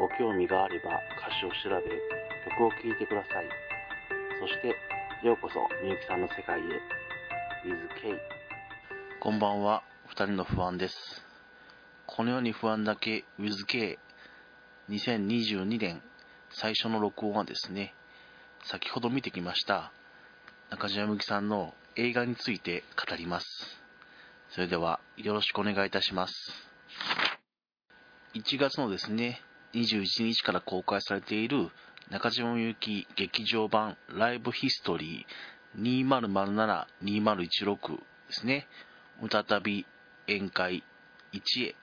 ご興味があれば歌詞を調べ曲を聴いてください。そしてようこそみゆきさんの世界へ。WithK こんばんは。二人の不安です。このように不安だけ WithK 2022年最初の録音はですね先ほど見てきました中島みゆきさんの映画について語ります。それではよろしくお願いいたします。1月のですね21日から公開されている中島みゆき劇場版ライブヒストリー2007-2016ですね。再び宴会1へ。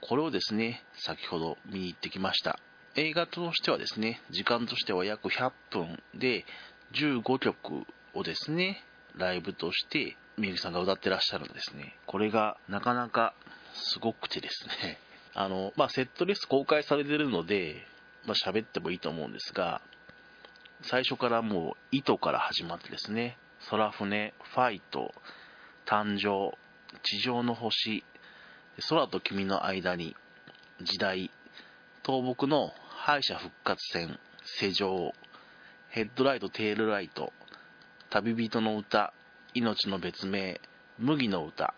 これをですね、先ほど見に行ってきました。映画としてはですね、時間としては約100分で15曲をですね、ライブとしてみゆきさんが歌ってらっしゃるんですね。これがなかなかすごくてですね、あの、まあ、セットリスト公開されてるので、まあ、喋ってもいいと思うんですが、最初からもう、糸から始まってですね、空船、ファイト、誕生、地上の星、空と君の間に、時代、倒木の敗者復活戦、世情、ヘッドライト、テールライト、旅人の歌、命の別名、麦の歌、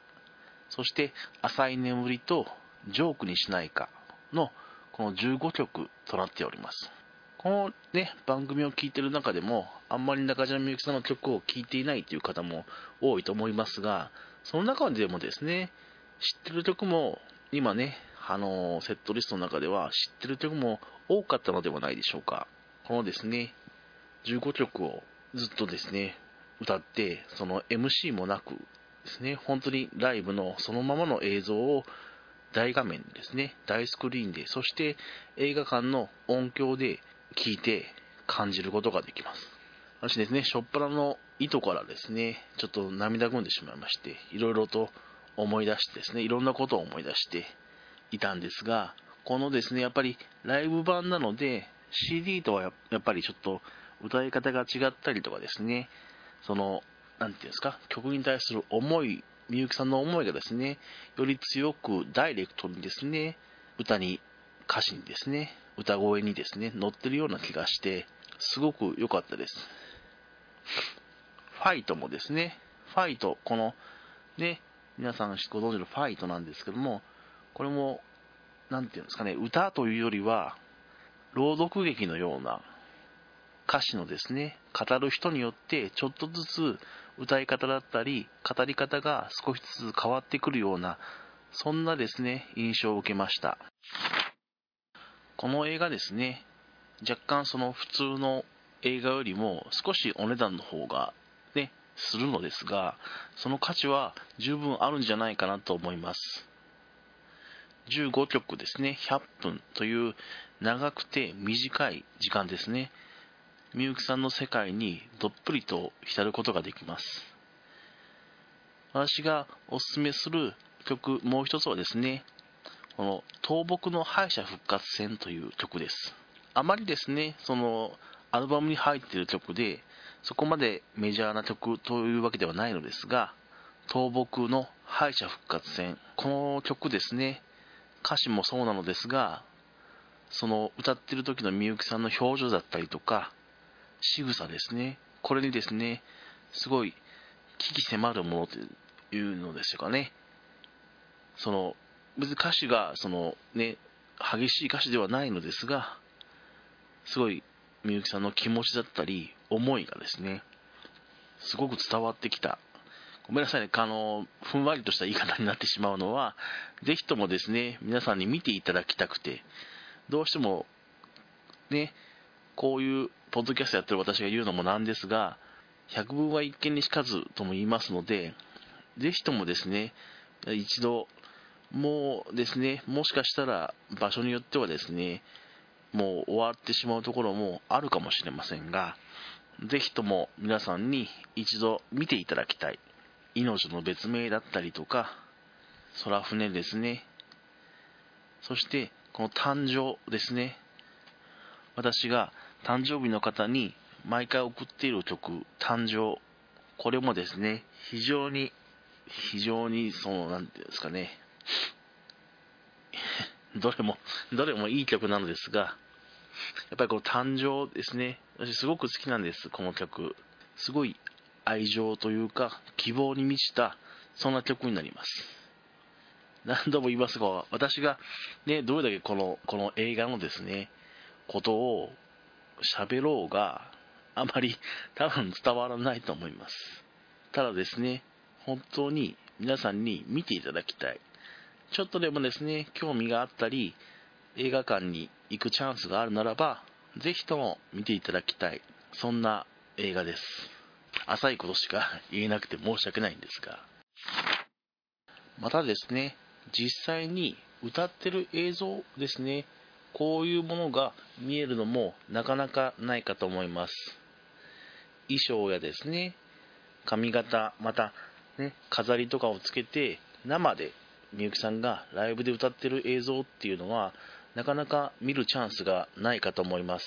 そして浅い眠りとジョークにしないかのこの15曲となっております。このね、番組を聴いてる中でも、あんまり中島みゆきさんの曲を聴いていないという方も多いと思いますが、その中でもですね、知ってる曲も、今ね、あのセットリストの中では知ってる曲も多かったのではないでしょうか。このですね、15曲をずっとですね、歌って、その MC もなくですね、本当にライブのそのままの映像を大画面ですね、大スクリーンで、そして映画館の音響で聞いて感じることができます。私ですね、しょっぱなの意図からですね、ちょっと涙ぐんでしまいまして、いろいろと思い出してですね、いろんなことを思い出していたんですが、このですね、やっぱりライブ版なので、CD とはやっぱりちょっと歌い方が違ったりとかですね、その、なんていうんですか、曲に対する思いみゆきさんの思いがですね、より強くダイレクトにですね、歌に、歌詞にですね、歌声にですね、乗ってるような気がして、すごく良かったです。ファイトもですね、ファイト、この、ね、皆さんご存知のファイトなんですけども、これも、なんていうんですかね、歌というよりは、朗読劇のような歌詞のですね、語る人によってちょっとずつ歌い方だったり、語り方が少しずつ変わってくるような、そんなですね、印象を受けました。この映画ですね、若干その普通の映画よりも少しお値段の方がね、するのですが、その価値は十分あるんじゃないかなと思います。15曲ですね、100分という長くて短い時間ですね。みゆきさんの世界にどっぷりと浸ることができます。私がおすすめする曲、もう一つはですね、この倒木の敗者復活戦という曲です。あまりですね、そのアルバムに入っている曲で、そこまでメジャーな曲というわけではないのですが、倒木の敗者復活戦。この曲ですね、歌詞もそうなのですが、その歌ってる時のみゆきさんの表情だったりとか、仕草ですね。これにですね、すごい危機迫るものというのですかね。その、別に歌詞が、そのね、激しい歌詞ではないのですが、すごい、みゆきさんの気持ちだったり、思いがですね、すごく伝わってきた。ごめんなさいね、あの、ふんわりとした言い方になってしまうのは、ぜひともですね、皆さんに見ていただきたくて、どうしても、ね、こういうポッドキャストやってる私が言うのもなんですが、百聞は一見にしかずとも言いますので、ぜひともですね、一度、もうですね、もしかしたら場所によってはですね、もう終わってしまうところもあるかもしれませんが、ぜひとも皆さんに一度見ていただきたい。命の別名だったりとか、空船ですね。そして、この誕生ですね。私が誕生日の方に毎回送っている曲、誕生。これもですね、非常に、非常に、その、なんていうんですかね、どれも、どれもいい曲なのですが、やっぱりこの誕生ですね。私すごく好きなんです、この曲。すごい愛情というか、希望に満ちた、そんな曲になります。何度も言いますが、私がね、どれだけこの、この映画のですね、ことを喋ろうが、あまり多分伝わらないと思います。ただですね、本当に皆さんに見ていただきたい。ちょっとでもですね、興味があったり、映画館に行くチャンスがあるならば、ぜひとも見ていただきたい。そんな映画です。浅いことしか言えなくて申し訳ないんですが。またですね、実際に歌ってる映像ですね、こういうものが見えるのもなかなかないかと思います。衣装やですね、髪型、また、ね、飾りとかをつけて生でみゆきさんがライブで歌ってる映像っていうのはなかなか見るチャンスがないかと思います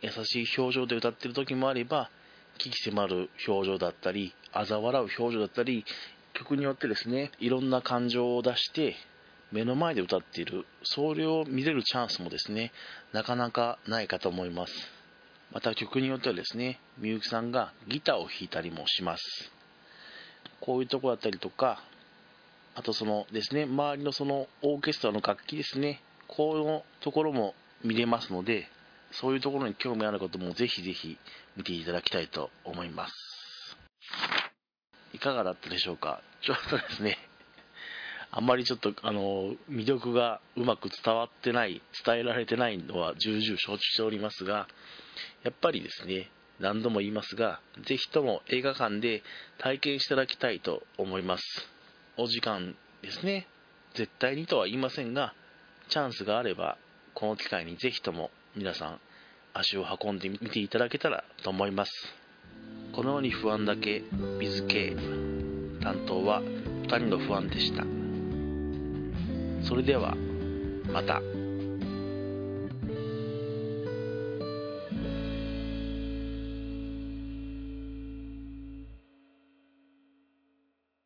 優しい表情で歌ってる時もあれば危機迫る表情だったり嘲笑う表情だったり曲によってですねいろんな感情を出して目の前で歌っているそれを見れるチャンスもですねなかなかないかと思います。また曲によってはですねみゆきさんがギターを弾いたりもします。こういうとこだったりとかあとそのですね、周りのそのオーケストラの楽器ですね、このところも見れますので、そういうところに興味あることもぜひぜひ見ていただきたいと思います。いかがだったでしょうか？ちょっとですね、あんまりちょっとあの魅力がうまく伝わってない、伝えられてないのは重々承知しておりますが、やっぱりですね、何度も言いますが、ぜひとも映画館で体験していただきたいと思います。お時間ですね。絶対にとは言いませんが、チャンスがあれば、この機会にぜひとも皆さん足を運んでみていただけたらと思います。このように不安だけ、水系、担当は2人の不安でした。それでは、また。